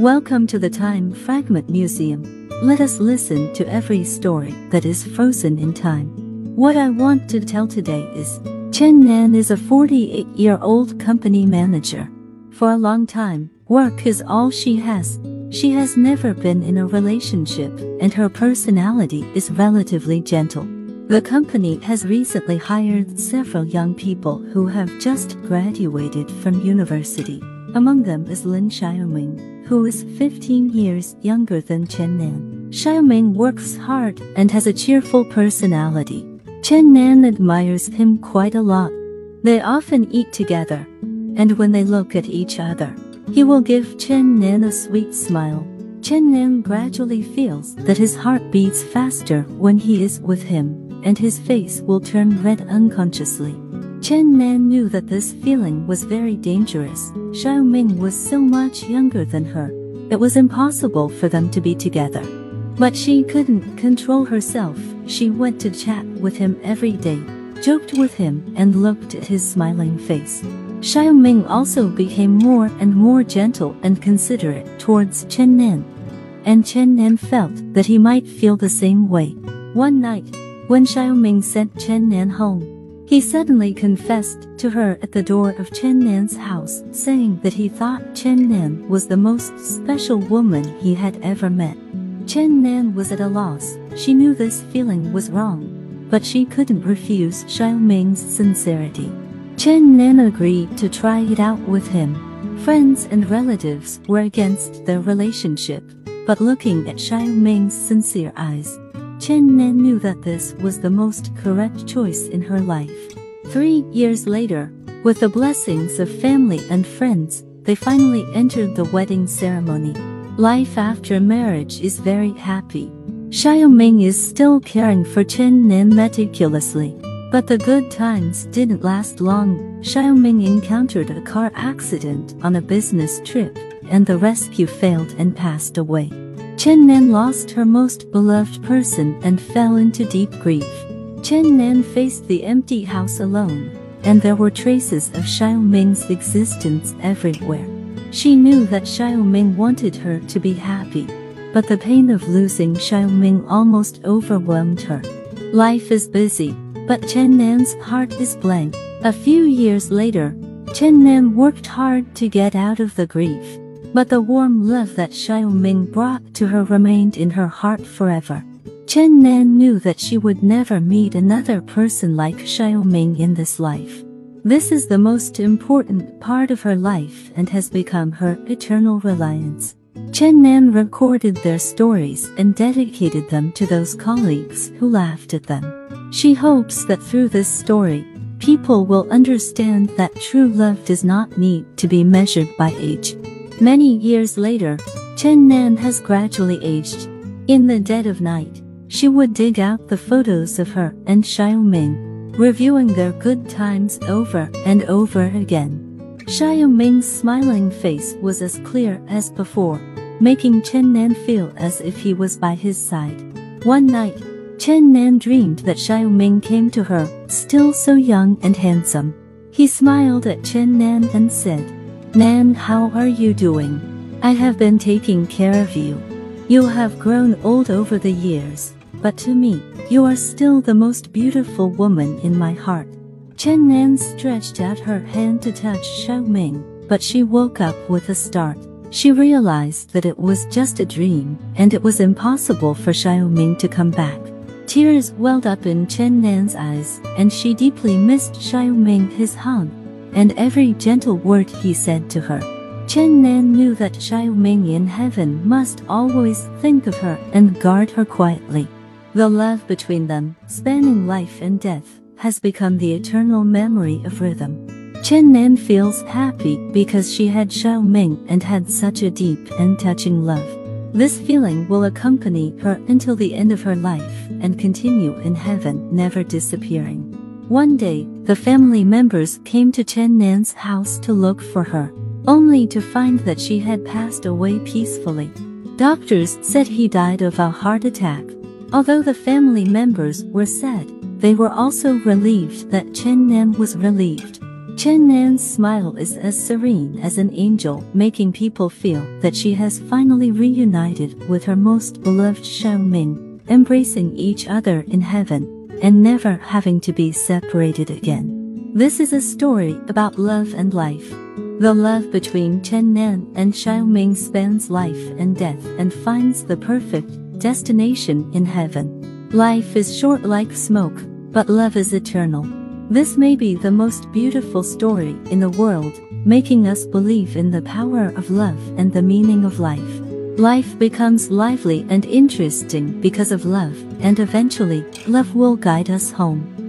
Welcome to the Time Fragment Museum. Let us listen to every story that is frozen in time. What I want to tell today is Chen Nan is a 48 year old company manager. For a long time, work is all she has. She has never been in a relationship, and her personality is relatively gentle. The company has recently hired several young people who have just graduated from university. Among them is Lin Xiaoming, who is 15 years younger than Chen Nan. Xiaoming works hard and has a cheerful personality. Chen Nan admires him quite a lot. They often eat together, and when they look at each other, he will give Chen Nan a sweet smile. Chen Nan gradually feels that his heart beats faster when he is with him, and his face will turn red unconsciously. Chen Nan knew that this feeling was very dangerous. Xiao Ming was so much younger than her. It was impossible for them to be together. But she couldn't control herself. She went to chat with him every day, joked with him, and looked at his smiling face. Xiao Ming also became more and more gentle and considerate towards Chen Nan. And Chen Nan felt that he might feel the same way. One night, when Xiao Ming sent Chen Nan home, he suddenly confessed to her at the door of Chen Nan's house, saying that he thought Chen Nan was the most special woman he had ever met. Chen Nan was at a loss. She knew this feeling was wrong, but she couldn't refuse Xiao Ming's sincerity. Chen Nan agreed to try it out with him. Friends and relatives were against their relationship, but looking at Xiao Ming's sincere eyes, Chen Nan knew that this was the most correct choice in her life. Three years later, with the blessings of family and friends, they finally entered the wedding ceremony. Life after marriage is very happy. Xiao Ming is still caring for Chen Nan meticulously. But the good times didn't last long. Xiao Ming encountered a car accident on a business trip, and the rescue failed and passed away. Chen Nan lost her most beloved person and fell into deep grief. Chen Nan faced the empty house alone, and there were traces of Xiao Ming's existence everywhere. She knew that Xiao Ming wanted her to be happy, but the pain of losing Xiao Ming almost overwhelmed her. Life is busy, but Chen Nan's heart is blank. A few years later, Chen Nan worked hard to get out of the grief. But the warm love that Xiao Ming brought to her remained in her heart forever. Chen Nan knew that she would never meet another person like Xiao Ming in this life. This is the most important part of her life and has become her eternal reliance. Chen Nan recorded their stories and dedicated them to those colleagues who laughed at them. She hopes that through this story, people will understand that true love does not need to be measured by age. Many years later, Chen Nan has gradually aged. In the dead of night, she would dig out the photos of her and Xiao Ming, reviewing their good times over and over again. Xiao Ming's smiling face was as clear as before, making Chen Nan feel as if he was by his side. One night, Chen Nan dreamed that Xiao Ming came to her, still so young and handsome. He smiled at Chen Nan and said, Nan, how are you doing? I have been taking care of you. You have grown old over the years, but to me, you are still the most beautiful woman in my heart. Chen Nan stretched out her hand to touch Xiao Ming, but she woke up with a start. She realized that it was just a dream, and it was impossible for Xiao Ming to come back. Tears welled up in Chen Nan's eyes, and she deeply missed Xiao Ming his hug and every gentle word he said to her. Chen Nan knew that Xiao Ming in heaven must always think of her and guard her quietly. The love between them, spanning life and death, has become the eternal memory of rhythm. Chen Nan feels happy because she had Xiao Ming and had such a deep and touching love. This feeling will accompany her until the end of her life and continue in heaven, never disappearing. One day, the family members came to Chen Nan's house to look for her, only to find that she had passed away peacefully. Doctors said he died of a heart attack. Although the family members were sad, they were also relieved that Chen Nan was relieved. Chen Nan's smile is as serene as an angel, making people feel that she has finally reunited with her most beloved Xiaoming, embracing each other in heaven, and never having to be separated again. This is a story about love and life. The love between Chen Nan and Xiaoming spans life and death and finds the perfect destination in heaven. Life is short like smoke, but love is eternal. This may be the most beautiful story in the world, making us believe in the power of love and the meaning of life. Life becomes lively and interesting because of love, and eventually, love will guide us home.